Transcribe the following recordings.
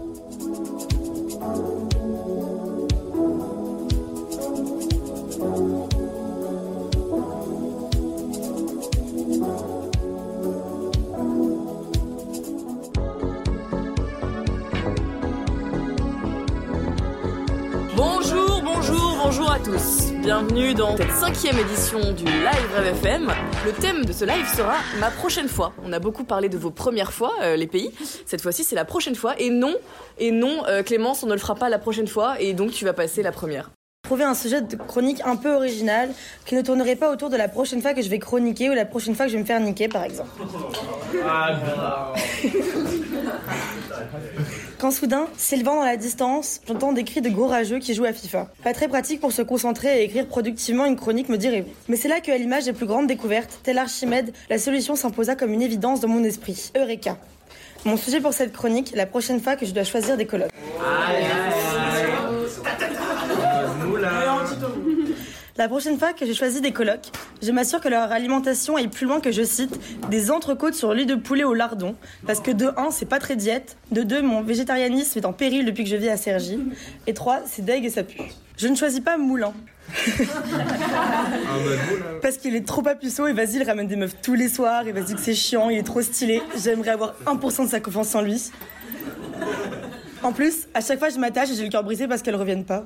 Música tous. Bienvenue dans cette cinquième édition du Live Rêve FM. Le thème de ce live sera ma prochaine fois. On a beaucoup parlé de vos premières fois, euh, les pays. Cette fois-ci, c'est la prochaine fois. Et non, et non, euh, Clémence, on ne le fera pas la prochaine fois. Et donc, tu vas passer la première. Trouver un sujet de chronique un peu original qui ne tournerait pas autour de la prochaine fois que je vais chroniquer ou la prochaine fois que je vais me faire niquer, par exemple. Quand soudain, s'élevant dans la distance, j'entends des cris de gros rageux qui jouent à FIFA. Pas très pratique pour se concentrer et écrire productivement une chronique, me direz-vous. Mais c'est là qu'à l'image des plus grandes découvertes, tel Archimède, la solution s'imposa comme une évidence dans mon esprit. Eureka. Mon sujet pour cette chronique, la prochaine fois que je dois choisir des colloques. La prochaine fois que je choisis des colocs, je m'assure que leur alimentation est plus loin que je cite des entrecôtes sur l'huile de poulet au lardon. Parce que de 1, c'est pas très diète. De 2, mon végétarianisme est en péril depuis que je vis à Cergy. Et 3, c'est deg et ça pue. Je ne choisis pas Moulin. Parce qu'il est trop papuceau et vas-y, il ramène des meufs tous les soirs et vas-y que c'est chiant, il est trop stylé. J'aimerais avoir 1% de sa confiance en lui. En plus, à chaque fois, je m'attache et j'ai le cœur brisé parce qu'elles reviennent pas.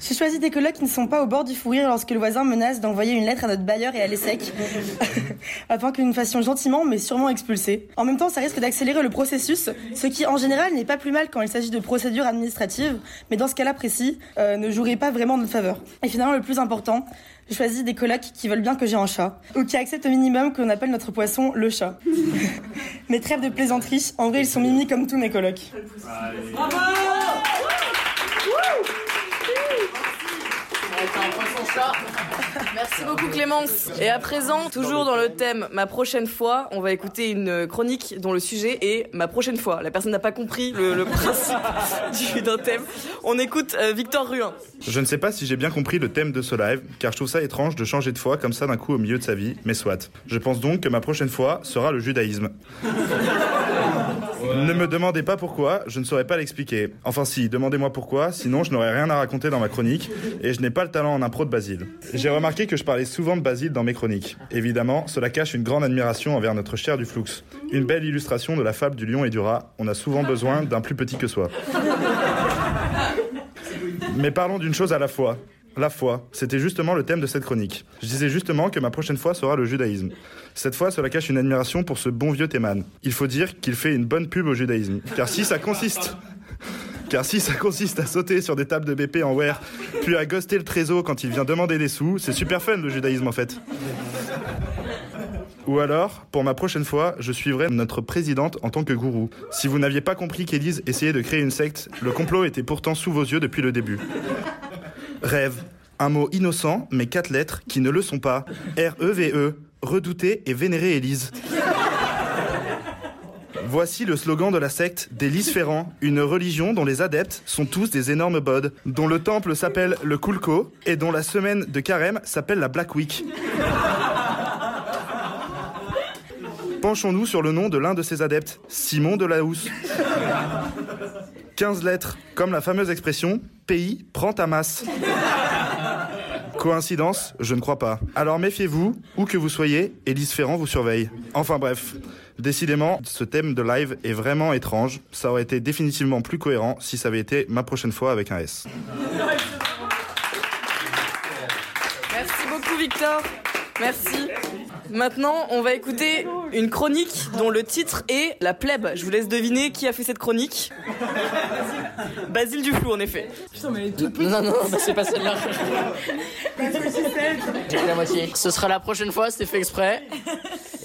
J'ai choisi des colocs qui ne sont pas au bord du fou rire lorsque le voisin menace d'envoyer une lettre à notre bailleur et à l'ESSEC, afin que nous fassions gentiment mais sûrement expulser. En même temps, ça risque d'accélérer le processus, ce qui en général n'est pas plus mal quand il s'agit de procédures administratives, mais dans ce cas-là précis, euh, ne jouerait pas vraiment en notre faveur. Et finalement, le plus important, j'ai choisi des colocs qui veulent bien que j'ai un chat, ou qui acceptent au minimum qu'on appelle notre poisson le chat. Mais trêve de plaisanterie, en vrai ils sont mimi comme tous mes colocs. Merci beaucoup Clémence. Et à présent, toujours dans le thème ma prochaine fois, on va écouter une chronique dont le sujet est ma prochaine fois. La personne n'a pas compris le, le principe du- d'un thème. On écoute euh, Victor Ruin. Je ne sais pas si j'ai bien compris le thème de ce live, car je trouve ça étrange de changer de foi comme ça d'un coup au milieu de sa vie, mais soit. Je pense donc que ma prochaine fois sera le judaïsme. Ne me demandez pas pourquoi, je ne saurais pas l'expliquer. Enfin si, demandez-moi pourquoi, sinon je n'aurais rien à raconter dans ma chronique, et je n'ai pas le talent en impro de Basile. J'ai remarqué que je parlais souvent de Basile dans mes chroniques. Évidemment, cela cache une grande admiration envers notre cher du Flux. Une belle illustration de la fable du lion et du rat, on a souvent besoin d'un plus petit que soi. Mais parlons d'une chose à la fois. La foi, c'était justement le thème de cette chronique. Je disais justement que ma prochaine fois sera le judaïsme. Cette fois, cela cache une admiration pour ce bon vieux Théman. Il faut dire qu'il fait une bonne pub au judaïsme. Car si ça consiste... Car si ça consiste à sauter sur des tables de BP en wear, puis à ghoster le trésor quand il vient demander des sous, c'est super fun le judaïsme en fait. Ou alors, pour ma prochaine fois, je suivrai notre présidente en tant que gourou. Si vous n'aviez pas compris qu'Élise essayait de créer une secte, le complot était pourtant sous vos yeux depuis le début. Rêve. Un mot innocent, mais quatre lettres qui ne le sont pas. R-E-V-E. Redouter et vénérer Élise. Voici le slogan de la secte d'Élise Ferrand, une religion dont les adeptes sont tous des énormes bods, dont le temple s'appelle le Kulko et dont la semaine de carême s'appelle la Black Week. Penchons-nous sur le nom de l'un de ces adeptes, Simon de la Housse. 15 lettres, comme la fameuse expression pays prend ta masse. Coïncidence Je ne crois pas. Alors méfiez-vous, où que vous soyez, Élise Ferrand vous surveille. Enfin bref, décidément, ce thème de live est vraiment étrange. Ça aurait été définitivement plus cohérent si ça avait été ma prochaine fois avec un S. Merci beaucoup Victor. Merci. Maintenant, on va écouter une chronique dont le titre est La plèbe. Je vous laisse deviner qui a fait cette chronique. Basile Duflou, en effet. Non, non, non, bah, c'est pas celle-là. J'ai la moitié. Ce sera la prochaine fois, c'était fait exprès.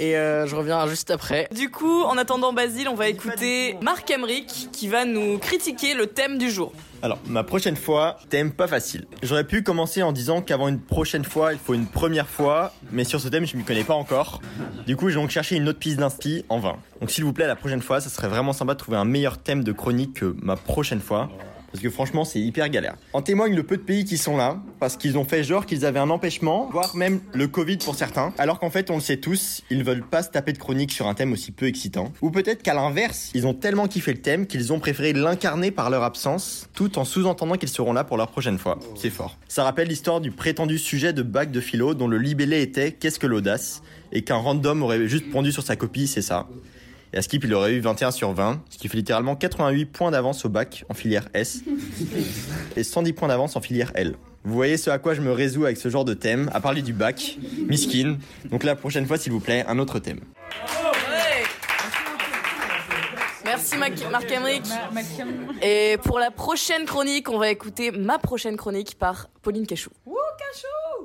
Et euh, je reviens juste après. Du coup, en attendant Basile, on va écouter Marc Emric qui va nous critiquer le thème du jour. Alors, ma prochaine fois, thème pas facile. J'aurais pu commencer en disant qu'avant une prochaine fois, il faut une première fois, mais sur ce thème, je m'y connais pas encore. Du coup, j'ai donc cherché une autre piste d'inspi en vain. Donc, s'il vous plaît, la prochaine fois, ça serait vraiment sympa de trouver un meilleur thème de chronique que ma prochaine fois. Parce que franchement, c'est hyper galère. En témoigne le peu de pays qui sont là, parce qu'ils ont fait genre qu'ils avaient un empêchement, voire même le Covid pour certains, alors qu'en fait, on le sait tous, ils ne veulent pas se taper de chronique sur un thème aussi peu excitant. Ou peut-être qu'à l'inverse, ils ont tellement kiffé le thème qu'ils ont préféré l'incarner par leur absence, tout en sous-entendant qu'ils seront là pour leur prochaine fois. C'est fort. Ça rappelle l'histoire du prétendu sujet de bac de philo dont le libellé était Qu'est-ce que l'audace? et qu'un random aurait juste pondu sur sa copie, c'est ça. Et à Skip, il aurait eu 21 sur 20, ce qui fait littéralement 88 points d'avance au bac en filière S et 110 points d'avance en filière L. Vous voyez ce à quoi je me résous avec ce genre de thème, à parler du bac, miskin. Donc la prochaine fois, s'il vous plaît, un autre thème. Merci Mac- Marc-Emerick. Et pour la prochaine chronique, on va écouter ma prochaine chronique par Pauline Cachou.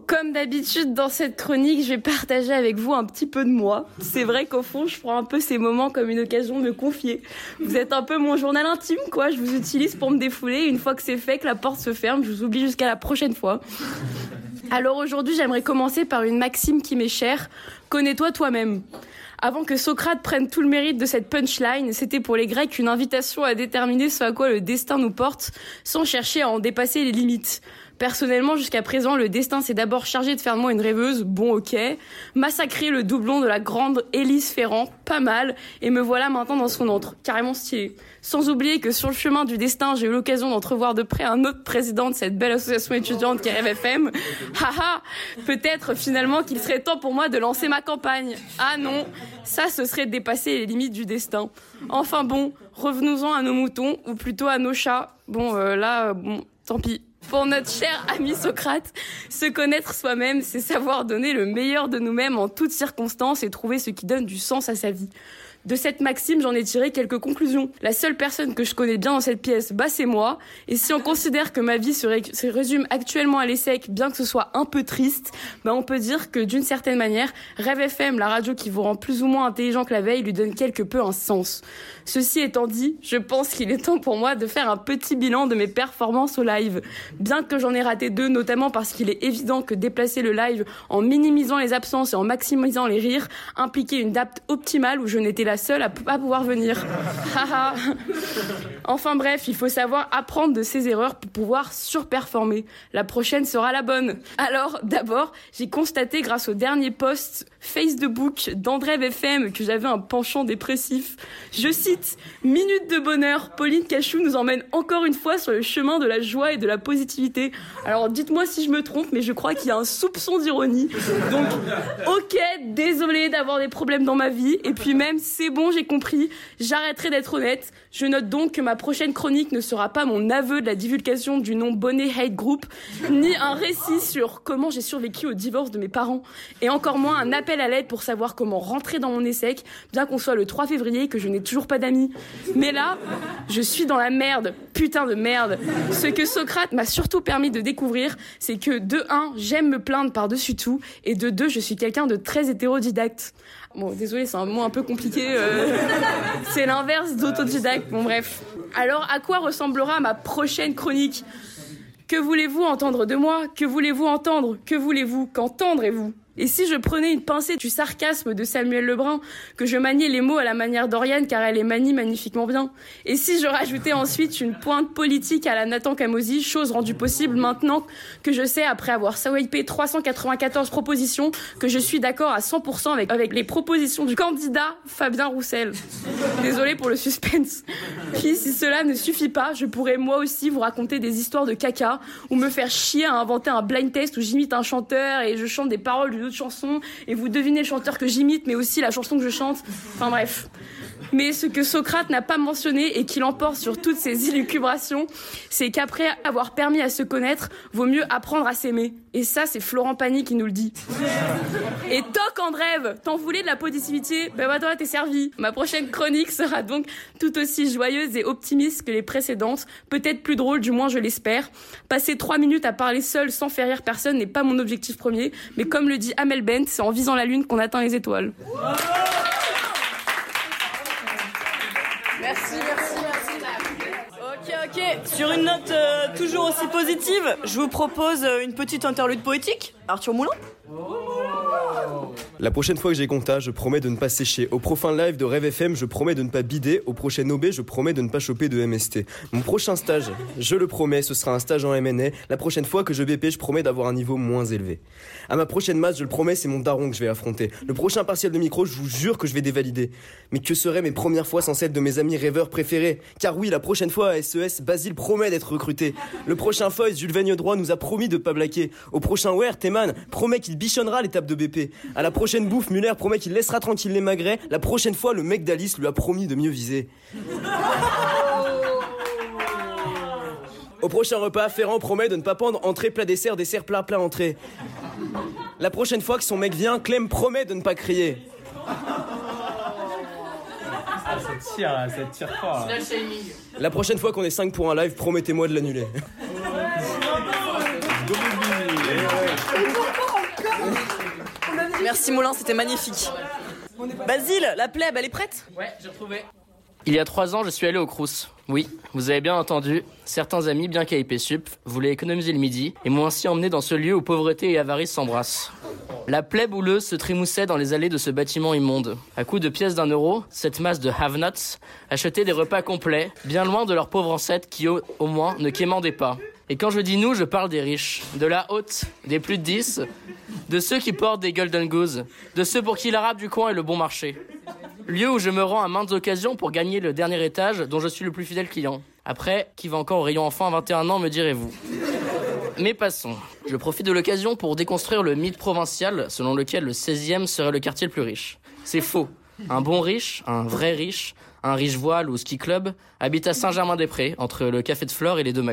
Comme d'habitude dans cette chronique, je vais partager avec vous un petit peu de moi. C'est vrai qu'au fond, je prends un peu ces moments comme une occasion de me confier. Vous êtes un peu mon journal intime, quoi. Je vous utilise pour me défouler. Une fois que c'est fait, que la porte se ferme, je vous oublie jusqu'à la prochaine fois. Alors aujourd'hui, j'aimerais commencer par une maxime qui m'est chère. Connais-toi toi-même. Avant que Socrate prenne tout le mérite de cette punchline, c'était pour les Grecs une invitation à déterminer ce à quoi le destin nous porte, sans chercher à en dépasser les limites. Personnellement, jusqu'à présent, le destin s'est d'abord chargé de faire de moi une rêveuse, bon ok, massacrer le doublon de la grande Élise Ferrand, pas mal, et me voilà maintenant dans son antre, carrément stylé. Sans oublier que sur le chemin du destin, j'ai eu l'occasion d'entrevoir de près un autre président de cette belle association étudiante qu'est RFM. Haha, peut-être finalement qu'il serait temps pour moi de lancer ma campagne. Ah non, ça ce serait dépasser les limites du destin. Enfin bon, revenons-en à nos moutons, ou plutôt à nos chats. Bon, euh, là, bon, tant pis. Pour notre cher ami Socrate, se connaître soi-même, c'est savoir donner le meilleur de nous-mêmes en toutes circonstances et trouver ce qui donne du sens à sa vie. De cette maxime, j'en ai tiré quelques conclusions. La seule personne que je connais bien dans cette pièce, bah c'est moi. Et si on considère que ma vie se, ré- se résume actuellement à l'ESSEC, bien que ce soit un peu triste, bah on peut dire que d'une certaine manière, Rêve FM, la radio qui vous rend plus ou moins intelligent que la veille, lui donne quelque peu un sens. Ceci étant dit, je pense qu'il est temps pour moi de faire un petit bilan de mes performances au live. Bien que j'en ai raté deux, notamment parce qu'il est évident que déplacer le live en minimisant les absences et en maximisant les rires impliquait une date optimale où je n'étais seule à pas pouvoir venir. Enfin bref, il faut savoir apprendre de ses erreurs pour pouvoir surperformer. La prochaine sera la bonne. Alors, d'abord, j'ai constaté grâce au dernier post Facebook d'André FM que j'avais un penchant dépressif. Je cite Minute de bonheur, Pauline Cachou nous emmène encore une fois sur le chemin de la joie et de la positivité. Alors dites-moi si je me trompe, mais je crois qu'il y a un soupçon d'ironie. Donc, ok, désolé d'avoir des problèmes dans ma vie. Et puis même, c'est bon, j'ai compris. J'arrêterai d'être honnête. Je note donc que ma prochaine chronique ne sera pas mon aveu de la divulgation du nom Bonnet Hate Group, ni un récit sur comment j'ai survécu au divorce de mes parents, et encore moins un appel à l'aide pour savoir comment rentrer dans mon ESSEC, bien qu'on soit le 3 février et que je n'ai toujours pas d'amis. Mais là, je suis dans la merde, putain de merde. Ce que Socrate m'a surtout permis de découvrir, c'est que de 1, j'aime me plaindre par-dessus tout, et de 2, je suis quelqu'un de très hétérodidacte. Bon, désolé, c'est un mot un peu compliqué. euh, c'est l'inverse d'autodidacte. Bon, bref. Alors, à quoi ressemblera ma prochaine chronique? Que voulez-vous entendre de moi? Que voulez-vous entendre? Que voulez-vous Qu'entendrez-vous? Et si je prenais une pincée du sarcasme de Samuel Lebrun, que je maniais les mots à la manière d'Oriane car elle les manie magnifiquement bien Et si je rajoutais ensuite une pointe politique à la Nathan Camosi, chose rendue possible maintenant que je sais, après avoir swipé 394 propositions, que je suis d'accord à 100% avec, avec les propositions du candidat Fabien Roussel. Désolé pour le suspense. Puis si cela ne suffit pas, je pourrais moi aussi vous raconter des histoires de caca ou me faire chier à inventer un blind test où j'imite un chanteur et je chante des paroles autre chanson et vous devinez le chanteur que j'imite mais aussi la chanson que je chante. Enfin bref. Mais ce que Socrate n'a pas mentionné et qui l'emporte sur toutes ses élucubrations, c'est qu'après avoir permis à se connaître, vaut mieux apprendre à s'aimer. Et ça, c'est Florent Pagny qui nous le dit. Et toc Andrève, t'en voulais de la positivité? Ben bah toi, t'es servi. Ma prochaine chronique sera donc tout aussi joyeuse et optimiste que les précédentes, peut-être plus drôle, du moins je l'espère. Passer trois minutes à parler seul sans faire rire personne n'est pas mon objectif premier, mais comme le dit Amel Bent, c'est en visant la lune qu'on atteint les étoiles. Merci, merci, merci. Ok, ok. Sur une note euh, toujours aussi positive, je vous propose euh, une petite interlude poétique. Arthur Moulin La prochaine fois que j'ai compta, je promets de ne pas sécher. Au prochain live de Rêve FM, je promets de ne pas bider. Au prochain OB, je promets de ne pas choper de MST. Mon prochain stage, je le promets, ce sera un stage en MNA. La prochaine fois que je BP, je promets d'avoir un niveau moins élevé. À ma prochaine masse, je le promets, c'est mon daron que je vais affronter. Le prochain partiel de micro, je vous jure que je vais dévalider. Mais que seraient mes premières fois sans celles de mes amis rêveurs préférés? Car oui, la prochaine fois à SES, Basile promet d'être recruté. Le prochain Foyce, Jules Veigne droit nous a promis de pas blaquer. Au prochain Wear, Teman promet qu'il bichonnera l'étape de BP. À la prochaine bouffe, Muller promet qu'il laissera tranquille les magrets. La prochaine fois, le mec d'Alice lui a promis de mieux viser. Au prochain repas, Ferrand promet de ne pas pendre entrée, plat, dessert, dessert, plat, plat, entrée. La prochaine fois que son mec vient, Clem promet de ne pas crier. Ça tire, là, ça tire fort. là. La prochaine fois qu'on est 5 pour un live, promettez-moi de l'annuler. Merci Molin, c'était magnifique. Basile, la plèbe, elle est prête? Ouais, j'ai retrouvé. Il y a trois ans, je suis allé au Crous. Oui, vous avez bien entendu, certains amis, bien qu'à sup, voulaient économiser le midi et m'ont ainsi emmené dans ce lieu où pauvreté et avarice s'embrassent. La plaie bouleuse se trémoussait dans les allées de ce bâtiment immonde. À coups de pièces d'un euro, cette masse de have-nots achetait des repas complets, bien loin de leurs pauvres ancêtres qui, au, au moins, ne quémandaient pas. Et quand je dis nous, je parle des riches, de la haute, des plus de 10, de ceux qui portent des golden goose, de ceux pour qui l'arabe du coin est le bon marché. Lieu où je me rends à maintes occasions pour gagner le dernier étage dont je suis le plus fidèle client. Après, qui va encore au rayon enfant à 21 ans, me direz-vous mais passons. Je profite de l'occasion pour déconstruire le mythe provincial selon lequel le 16e serait le quartier le plus riche. C'est faux. Un bon riche, un vrai riche, un riche voile ou ski club habite à Saint-Germain-des-Prés, entre le café de Flore et les deux.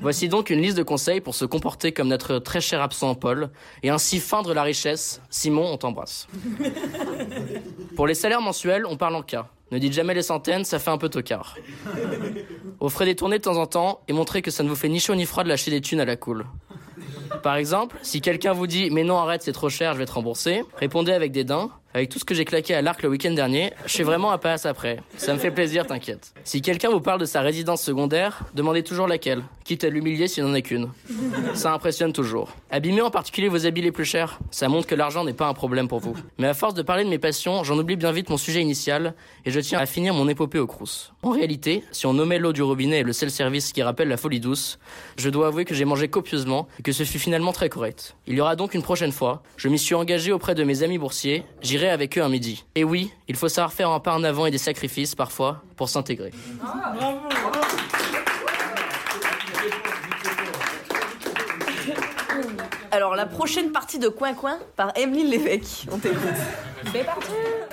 Voici donc une liste de conseils pour se comporter comme notre très cher absent Paul et ainsi feindre la richesse. Simon, on t'embrasse. Pour les salaires mensuels, on parle en cas. Ne dites jamais les centaines, ça fait un peu tocard. Offrez des tournées de temps en temps et montrez que ça ne vous fait ni chaud ni froid de lâcher des thunes à la cool. Par exemple, si quelqu'un vous dit mais non arrête c'est trop cher je vais te rembourser, répondez avec des dents. Avec tout ce que j'ai claqué à l'arc le week-end dernier, je suis vraiment à passe après. Ça me fait plaisir, t'inquiète. Si quelqu'un vous parle de sa résidence secondaire, demandez toujours laquelle, quitte à l'humilier s'il n'en est qu'une. Ça impressionne toujours. Abîmez en particulier vos habits les plus chers. Ça montre que l'argent n'est pas un problème pour vous. Mais à force de parler de mes passions, j'en oublie bien vite mon sujet initial et je tiens à finir mon épopée au crous. En réalité, si on nommait l'eau du robinet et le self-service qui rappelle la folie douce, je dois avouer que j'ai mangé copieusement et que ce fut finalement très correct. Il y aura donc une prochaine fois. Je m'y suis engagé auprès de mes amis boursiers. J'irai avec eux un midi. Et oui, il faut savoir faire un pas en avant et des sacrifices parfois pour s'intégrer. Alors, la prochaine partie de Coin Coin par Emeline Lévesque. On t'écoute.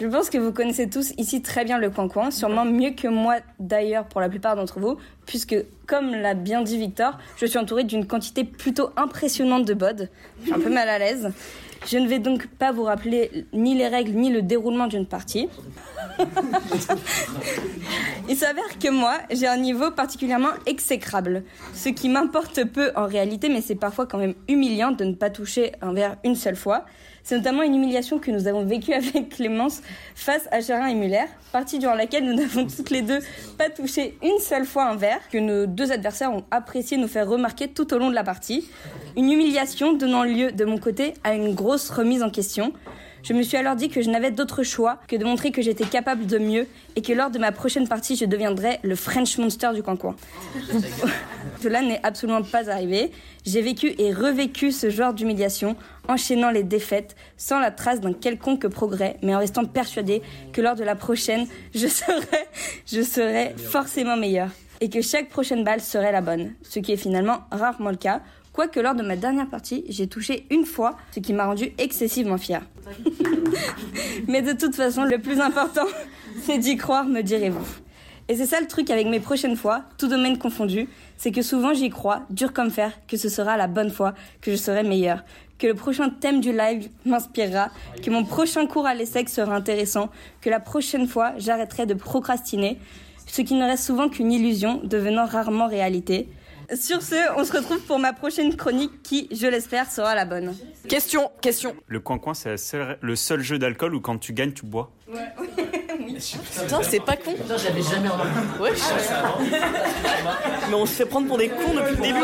Je pense que vous connaissez tous ici très bien le coin-coin, sûrement mieux que moi d'ailleurs pour la plupart d'entre vous, puisque comme l'a bien dit Victor, je suis entourée d'une quantité plutôt impressionnante de bods. Suis un peu mal à l'aise. Je ne vais donc pas vous rappeler ni les règles ni le déroulement d'une partie. Il s'avère que moi, j'ai un niveau particulièrement exécrable, ce qui m'importe peu en réalité, mais c'est parfois quand même humiliant de ne pas toucher un verre une seule fois. C'est notamment une humiliation que nous avons vécue avec Clémence face à Charin et Muller, partie durant laquelle nous n'avons toutes les deux pas touché une seule fois un verre, que nos deux adversaires ont apprécié nous faire remarquer tout au long de la partie. Une humiliation donnant lieu de mon côté à une grosse remise en question. Je me suis alors dit que je n'avais d'autre choix que de montrer que j'étais capable de mieux et que lors de ma prochaine partie, je deviendrais le French Monster du coin-coin. Cela n'est absolument pas arrivé. J'ai vécu et revécu ce genre d'humiliation, enchaînant les défaites, sans la trace d'un quelconque progrès, mais en restant persuadé que lors de la prochaine, je serais, je serais forcément meilleur. Et que chaque prochaine balle serait la bonne. Ce qui est finalement rarement le cas. Quoique lors de ma dernière partie, j'ai touché une fois, ce qui m'a rendu excessivement fier. Mais de toute façon, le plus important, c'est d'y croire, me direz-vous. Et c'est ça le truc avec mes prochaines fois, tout domaine confondu, c'est que souvent j'y crois, dur comme fer, que ce sera la bonne fois, que je serai meilleur, que le prochain thème du live m'inspirera, que mon prochain cours à l'ESSEC sera intéressant, que la prochaine fois j'arrêterai de procrastiner, ce qui ne reste souvent qu'une illusion, devenant rarement réalité. Sur ce, on se retrouve pour ma prochaine chronique qui, je l'espère, sera la bonne. Question, question. Le coin-coin, c'est seule- le seul jeu d'alcool où quand tu gagnes, tu bois. Putain, c'est pas con. Putain, j'avais jamais remarqué. Ouais, Mais on se fait prendre pour des cons depuis le début.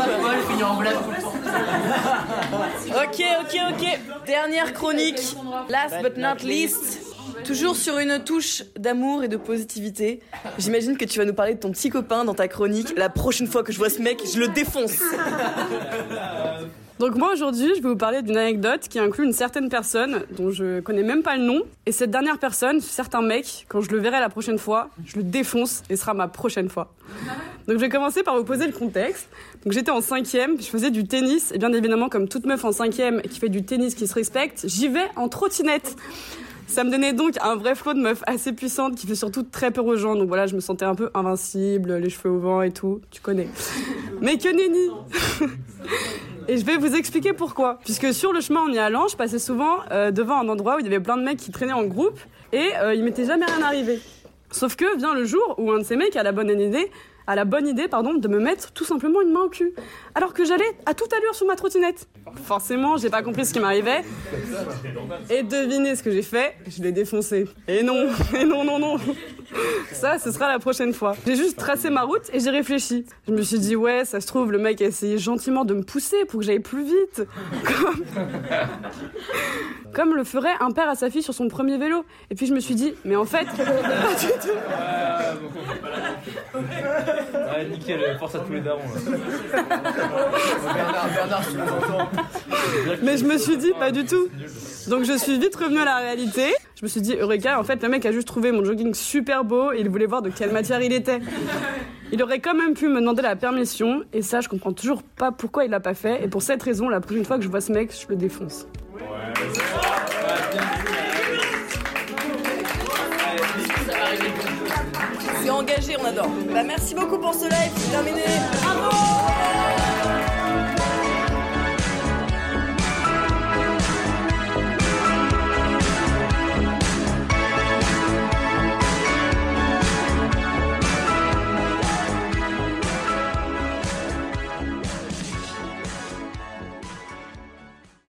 Ok, ok, ok. Dernière chronique. Last but not least. Toujours sur une touche d'amour et de positivité. J'imagine que tu vas nous parler de ton petit copain dans ta chronique. La prochaine fois que je vois ce mec, je le défonce. Donc moi aujourd'hui, je vais vous parler d'une anecdote qui inclut une certaine personne dont je connais même pas le nom. Et cette dernière personne, ce certain mec, quand je le verrai la prochaine fois, je le défonce et sera ma prochaine fois. Donc je vais commencer par vous poser le contexte. Donc j'étais en cinquième, je faisais du tennis et bien évidemment comme toute meuf en cinquième qui fait du tennis qui se respecte, j'y vais en trottinette. Ça me donnait donc un vrai flot de meuf assez puissante qui fait surtout très peur aux gens. Donc voilà, je me sentais un peu invincible, les cheveux au vent et tout, tu connais. Mais que nenni Et je vais vous expliquer pourquoi. Puisque sur le chemin en y allant, je passais souvent euh, devant un endroit où il y avait plein de mecs qui traînaient en groupe et euh, il m'était jamais rien arrivé. Sauf que vient le jour où un de ces mecs a la bonne idée, a la bonne idée pardon, de me mettre tout simplement une main au cul. Alors que j'allais à toute allure sur ma trottinette. Forcément, j'ai pas compris ce qui m'arrivait. Et devinez ce que j'ai fait Je l'ai défoncé. Et non, et non, non, non. Ça, ce sera la prochaine fois. J'ai juste tracé ma route et j'ai réfléchi. Je me suis dit, ouais, ça se trouve, le mec a essayé gentiment de me pousser pour que j'aille plus vite. Comme... Comme le ferait un père à sa fille sur son premier vélo. Et puis je me suis dit, mais en fait, pas du tout. Ouais, nickel, force à tous les darons. Là. Bernard, Bernard, tu nous entends Mais je me suis dit, pas du tout. Donc je suis vite revenue à la réalité. Je me suis dit, Eureka, en fait, le mec a juste trouvé mon jogging super beau et il voulait voir de quelle matière il était. Il aurait quand même pu me demander la permission, et ça, je comprends toujours pas pourquoi il l'a pas fait. Et pour cette raison, la prochaine fois que je vois ce mec, je le défonce. Engagé, on adore. Bah merci beaucoup pour ce live, terminé.